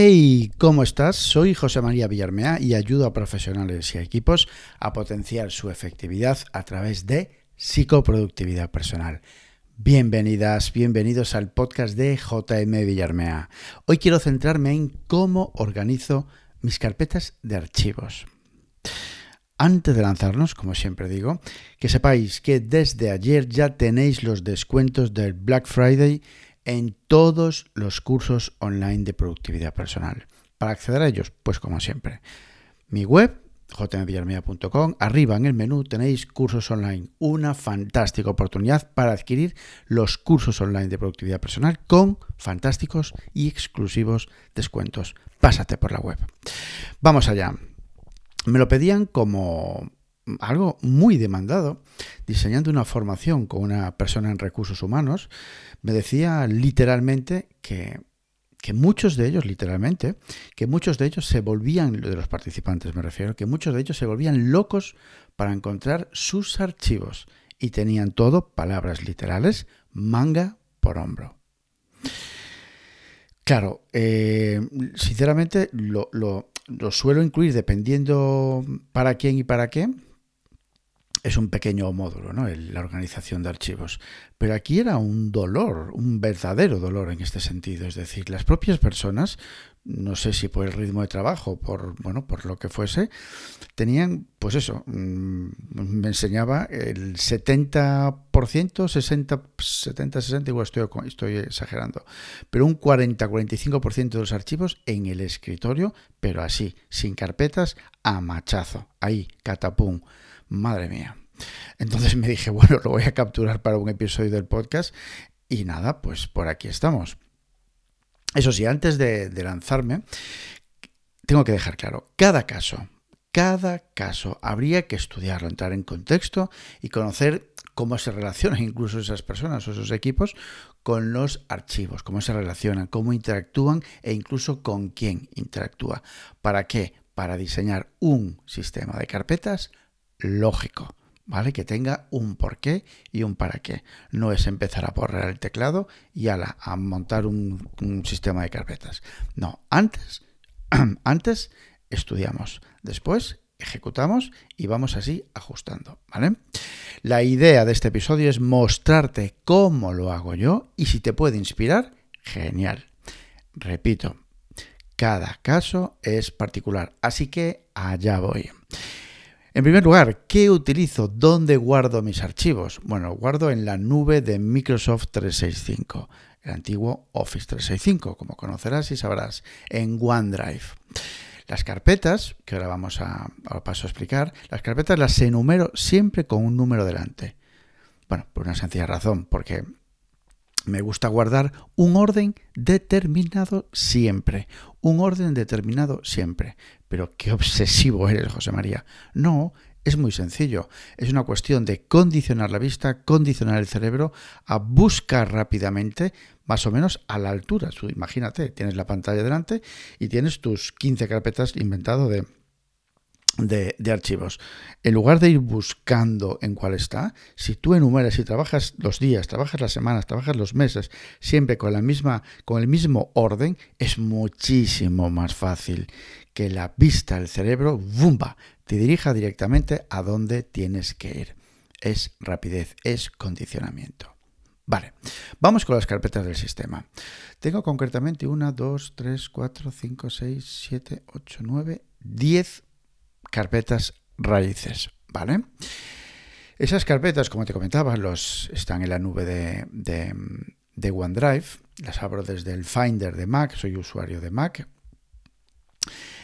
Hey, ¿cómo estás? Soy José María Villarmea y ayudo a profesionales y a equipos a potenciar su efectividad a través de psicoproductividad personal. Bienvenidas, bienvenidos al podcast de JM Villarmea. Hoy quiero centrarme en cómo organizo mis carpetas de archivos. Antes de lanzarnos, como siempre digo, que sepáis que desde ayer ya tenéis los descuentos del Black Friday en todos los cursos online de productividad personal. Algo muy demandado, diseñando una formación con una persona en recursos humanos, me decía literalmente que, que muchos de ellos, literalmente, que muchos de ellos se volvían, de los participantes me refiero, que muchos de ellos se volvían locos para encontrar sus archivos y tenían todo, palabras literales, manga por hombro. Claro, eh, sinceramente lo, lo suelo incluir dependiendo para quién y para qué, es un pequeño módulo, ¿no? la organización de archivos. Pero aquí era un dolor, un verdadero dolor en este sentido. Es decir, las propias personas, no sé si por el ritmo de trabajo, por bueno, por lo que fuese, tenían, pues eso, mm, me enseñaba el 70%, 60, 70, 60, igual estoy, estoy exagerando, pero un 40-45% de los archivos en el escritorio, pero así, sin carpetas, a machazo, ahí, catapum madre mía. Entonces me dije, bueno, lo voy a capturar para un episodio del podcast y nada, pues por aquí estamos. Eso sí, antes de, lanzarme, tengo que dejar claro, cada caso, cada caso habría que estudiarlo, entrar en contexto y conocer cómo se relacionan incluso esas personas o esos equipos con los archivos, cómo se relacionan, cómo interactúan e incluso con quién interactúa. ¿Para qué? Para diseñar un sistema de carpetas lógico, ¿vale? Que tenga un porqué y un para qué. No es empezar a borrar el teclado y a, montar un, un, sistema de carpetas. No, antes, antes estudiamos, después ejecutamos y vamos así ajustando, ¿vale? La idea de este episodio es mostrarte cómo lo hago yo y si te puede inspirar, genial. Repito, cada caso es particular, así que allá voy. En primer lugar, ¿qué utilizo? ¿Dónde guardo mis archivos? Bueno, guardo en la nube de Microsoft 365, el antiguo Office 365, como conocerás y sabrás, en OneDrive. Las carpetas, que ahora vamos a, paso a explicar, las carpetas las enumero siempre con un número delante. Bueno, por una sencilla razón, porque me gusta guardar un orden determinado siempre. Un orden determinado siempre. Pero qué obsesivo eres, José María. No, es muy sencillo. Es una cuestión de condicionar la vista, condicionar el cerebro a buscar rápidamente, más o menos a la altura. Imagínate, tienes la pantalla delante y tienes tus 15 carpetas inventado de de, archivos. En lugar de ir buscando en cuál está, si tú enumeras y trabajas los días, trabajas las semanas, trabajas los meses, siempre con la misma, con el mismo orden, es muchísimo más fácil que la vista, el cerebro, ¡bumba! te dirija directamente a donde tienes que ir. Es rapidez, es condicionamiento. Vale, vamos con las carpetas del sistema. Tengo concretamente una, dos, tres, cuatro, cinco, seis, siete, ocho, nueve, diez carpetas raíces, ¿vale? Esas carpetas, como te comentaba, los, están en la nube de, de, OneDrive. Las abro desde el Finder de Mac, soy usuario de Mac.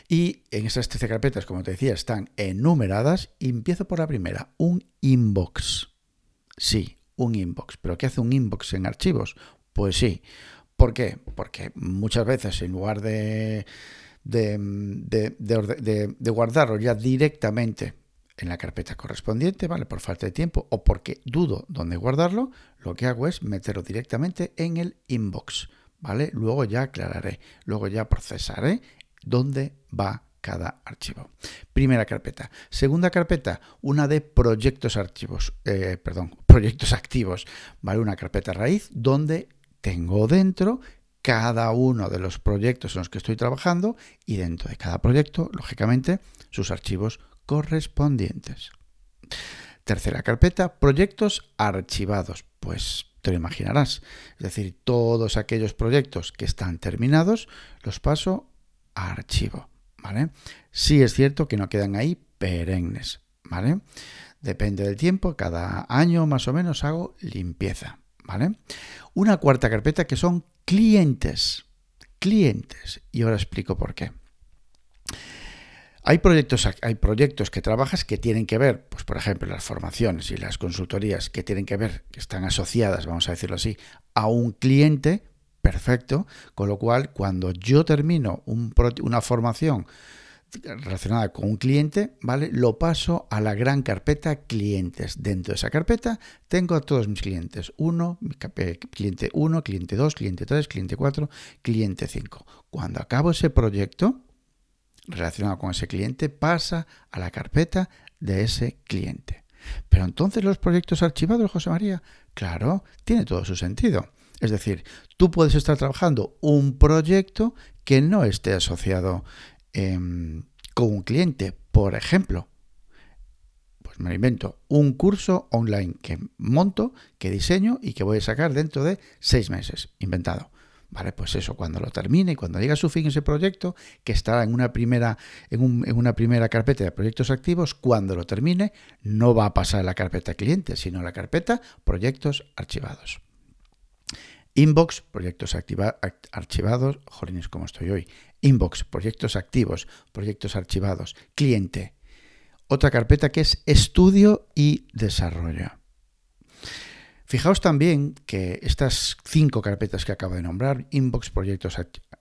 Y en esas 13 carpetas, como te decía, están enumeradas. Empiezo por la primera, un inbox. Sí, un inbox. ¿Pero qué hace un inbox en archivos? Pues sí. ¿Por qué? Porque muchas veces en lugar de de, guardarlo ya directamente en la carpeta correspondiente, ¿vale? Por falta de tiempo o porque dudo dónde guardarlo, lo que hago es meterlo directamente en el inbox, ¿vale? Luego ya aclararé, luego ya procesaré dónde va cada archivo. Primera carpeta. Segunda carpeta, una de proyectos archivos, eh, perdón, proyectos activos, ¿vale? Una carpeta raíz donde tengo dentro cada uno de los proyectos en los que estoy trabajando y dentro de cada proyecto, lógicamente, sus archivos correspondientes. Tercera carpeta, proyectos archivados. Pues te lo imaginarás. Es decir, todos aquellos proyectos que están terminados los paso a archivo. ¿Vale? Sí es cierto que no quedan ahí perennes. ¿Vale? Depende del tiempo, cada año más o menos hago limpieza. ¿Vale? Una cuarta carpeta que son clientes. Clientes. Y ahora explico por qué. Hay proyectos, hay proyectos que trabajas que tienen que ver, pues por ejemplo, las formaciones y las consultorías que tienen que ver, que están asociadas, vamos a decirlo así, a un cliente, perfecto, con lo cual cuando yo termino una formación relacionada con un cliente, ¿vale? Lo paso a la gran carpeta clientes. Dentro de esa carpeta tengo a todos mis clientes. Uno, cliente 1, cliente 2, cliente 3, cliente 4, cliente 5. Cuando acabo ese proyecto, relacionado con ese cliente pasa a la carpeta de ese cliente. Pero entonces los proyectos archivados, José María, claro, tiene todo su sentido. Es decir, tú puedes estar trabajando un proyecto que no esté asociado em, con un cliente. Por ejemplo, pues me lo invento, un curso online que monto, que diseño y que voy a sacar dentro de seis meses, inventado. Vale, pues eso, cuando lo termine y cuando llegue a su fin ese proyecto, que estará en una primera, en, una primera carpeta de proyectos activos, cuando lo termine, no va a pasar a la carpeta cliente, sino a la carpeta proyectos archivados. Inbox, proyectos archivados, jolines, como estoy hoy. Inbox, proyectos activos, proyectos archivados. Cliente. Otra carpeta que es estudio y desarrollo. Fijaos también que estas cinco carpetas que acabo de nombrar, inbox, proyectos,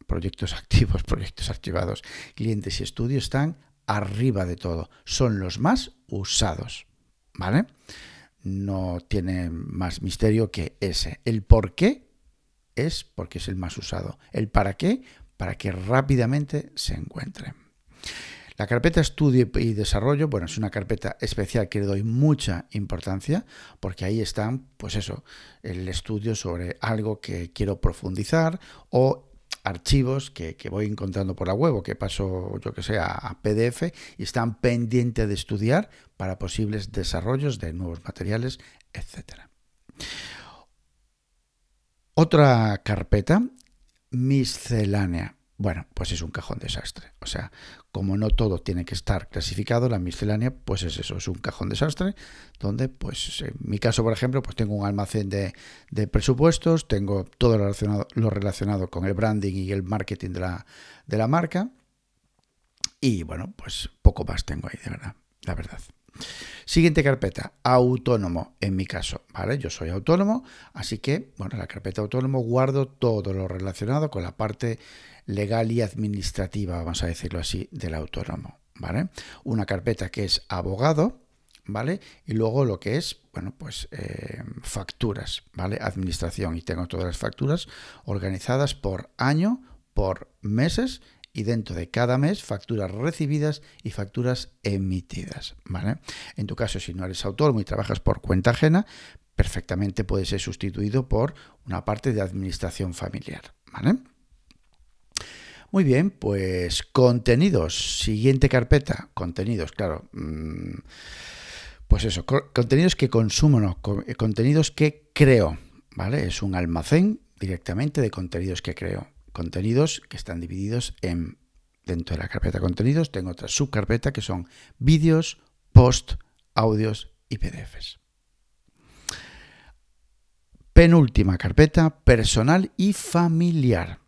proyectos activos, proyectos archivados, clientes y estudios, están arriba de todo. Son los más usados. ¿Vale? No tiene más misterio que ese. El por qué es porque es el más usado. El para qué, para que rápidamente se encuentre. La carpeta estudio y desarrollo, bueno, es una carpeta especial que le doy mucha importancia porque ahí están, pues eso, el estudio sobre algo que quiero profundizar o archivos que, voy encontrando por la web o que paso, yo que sé, a, PDF y están pendientes de estudiar para posibles desarrollos de nuevos materiales, etc. Otra carpeta, miscelánea. Bueno, pues es un cajón desastre. O sea, como no todo tiene que estar clasificado, la miscelánea, pues es eso, es un cajón desastre, donde, pues, en mi caso, por ejemplo, pues tengo un almacén de, presupuestos, tengo todo lo relacionado, lo relacionado con el branding y el marketing de la, de la marca, y bueno, pues poco más tengo ahí, de verdad, la verdad. Siguiente carpeta, autónomo, en mi caso, ¿vale? Yo soy autónomo, así que, bueno, en la carpeta autónomo guardo todo lo relacionado con la parte legal y administrativa, vamos a decirlo así, del autónomo, ¿vale? Una carpeta que es abogado, ¿vale? Y luego lo que es, bueno, pues eh, facturas, ¿vale? Administración. Y tengo todas las facturas organizadas por año, por meses y dentro de cada mes facturas recibidas y facturas emitidas, ¿vale? En tu caso, si no eres autónomo y trabajas por cuenta ajena, perfectamente puede ser sustituido por una parte de administración familiar, ¿vale? Muy bien, pues contenidos. Siguiente carpeta. Contenidos, claro. Mm, pues eso, contenidos que consumo, contenidos que creo. ¿Vale? Es un almacén directamente de contenidos que creo. Contenidos que están divididos en. Dentro de la carpeta contenidos tengo otra subcarpeta que son vídeos, post, audios y PDFs. Penúltima carpeta, personal y familiar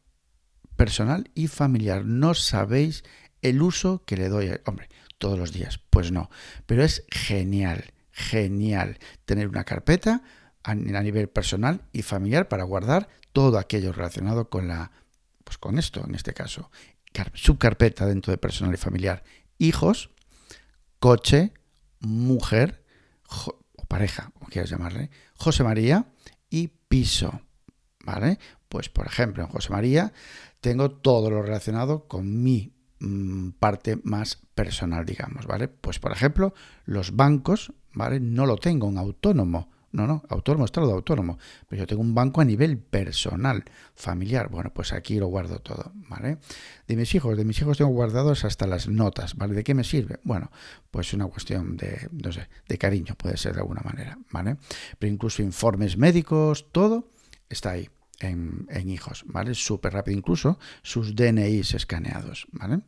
personal y familiar. No sabéis el uso que le doy, hombre, todos los días. Pues no, pero es genial, genial tener una carpeta a, nivel personal y familiar para guardar todo aquello relacionado con la, pues con esto, en este caso, subcarpeta dentro de personal y familiar, hijos, coche, mujer o pareja, como quieras llamarle, José María y piso. ¿Vale? Pues por ejemplo, en José María tengo todo lo relacionado con mi mm, parte más personal, digamos, ¿vale? Pues por ejemplo, los bancos, ¿vale? No lo tengo en autónomo, no, no, autónomo, estado de autónomo. Pero yo tengo un banco a nivel personal, familiar. Bueno, pues aquí lo guardo todo, ¿vale? De mis hijos, de mis hijos tengo guardados hasta las notas, ¿vale? ¿De qué me sirve? Bueno, pues una cuestión de, no sé, de cariño, puede ser de alguna manera, ¿vale? Pero incluso informes médicos, todo está ahí. En, en hijos, ¿vale? Súper rápido, incluso sus DNIs escaneados, ¿vale?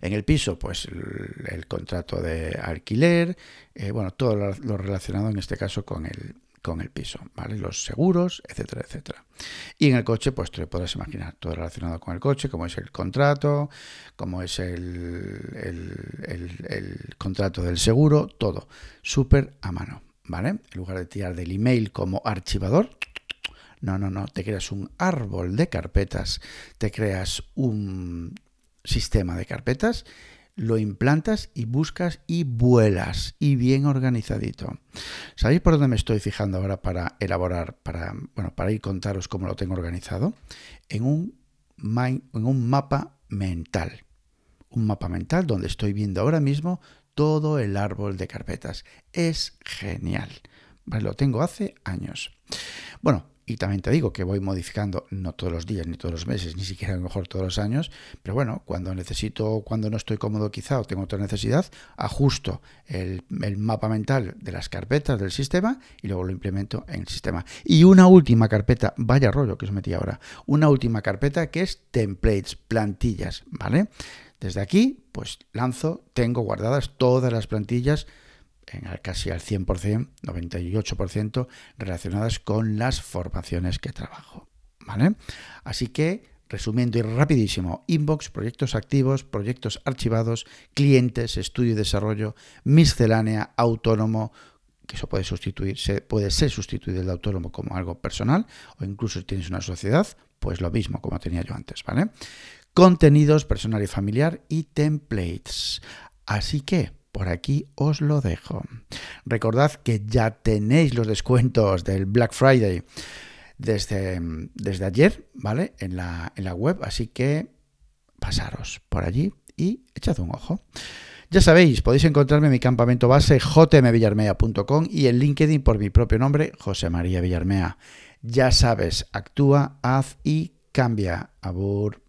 En el piso, pues el, contrato de alquiler, eh, bueno, todo lo, relacionado en este caso con el, con el piso, ¿vale? Los seguros, etcétera, etcétera. Y en el coche, pues te podrás imaginar todo relacionado con el coche, como es el contrato, como es el, el contrato del seguro, todo súper a mano, ¿vale? En lugar de tirar del email como archivador, no, no, no, te creas un árbol de carpetas, te creas un, sistema de carpetas, lo implantas y buscas y vuelas y bien organizadito. ¿Sabéis por dónde me estoy fijando ahora para elaborar, para, bueno, para ir contaros cómo lo tengo organizado? En un, en un mapa mental. Un mapa mental donde estoy viendo ahora mismo todo el árbol de carpetas. Es genial. Lo tengo hace años. Bueno, y también te digo que voy modificando, no todos los días, ni todos los meses, ni siquiera a lo mejor todos los años, pero bueno, cuando necesito, cuando no estoy cómodo quizá o tengo otra necesidad, ajusto el, mapa mental de las carpetas del sistema y luego lo implemento en el sistema. Y una última carpeta, vaya rollo que os metí ahora, una última carpeta que es templates, plantillas, ¿vale? Desde aquí, pues lanzo, tengo guardadas todas las plantillas en casi al 100%, 98% relacionadas con las formaciones que trabajo. ¿Vale? Así que, resumiendo y rapidísimo, inbox, proyectos activos, proyectos archivados, clientes, estudio y desarrollo, miscelánea, autónomo, que eso puede sustituirse, puede ser sustituido el autónomo como algo personal, o incluso si tienes una sociedad, pues lo mismo como tenía yo antes, ¿vale? Contenidos personal y familiar y templates. Así que, por aquí os lo dejo. Recordad que ya tenéis los descuentos del Black Friday desde, desde ayer, ¿vale? En la, en la web, así que pasaros por allí y echad un ojo. Ya sabéis, podéis encontrarme en mi campamento base jmvillarmea.com y en LinkedIn por mi propio nombre, José María Villarmea. Ya sabes, actúa, haz y cambia. Abur.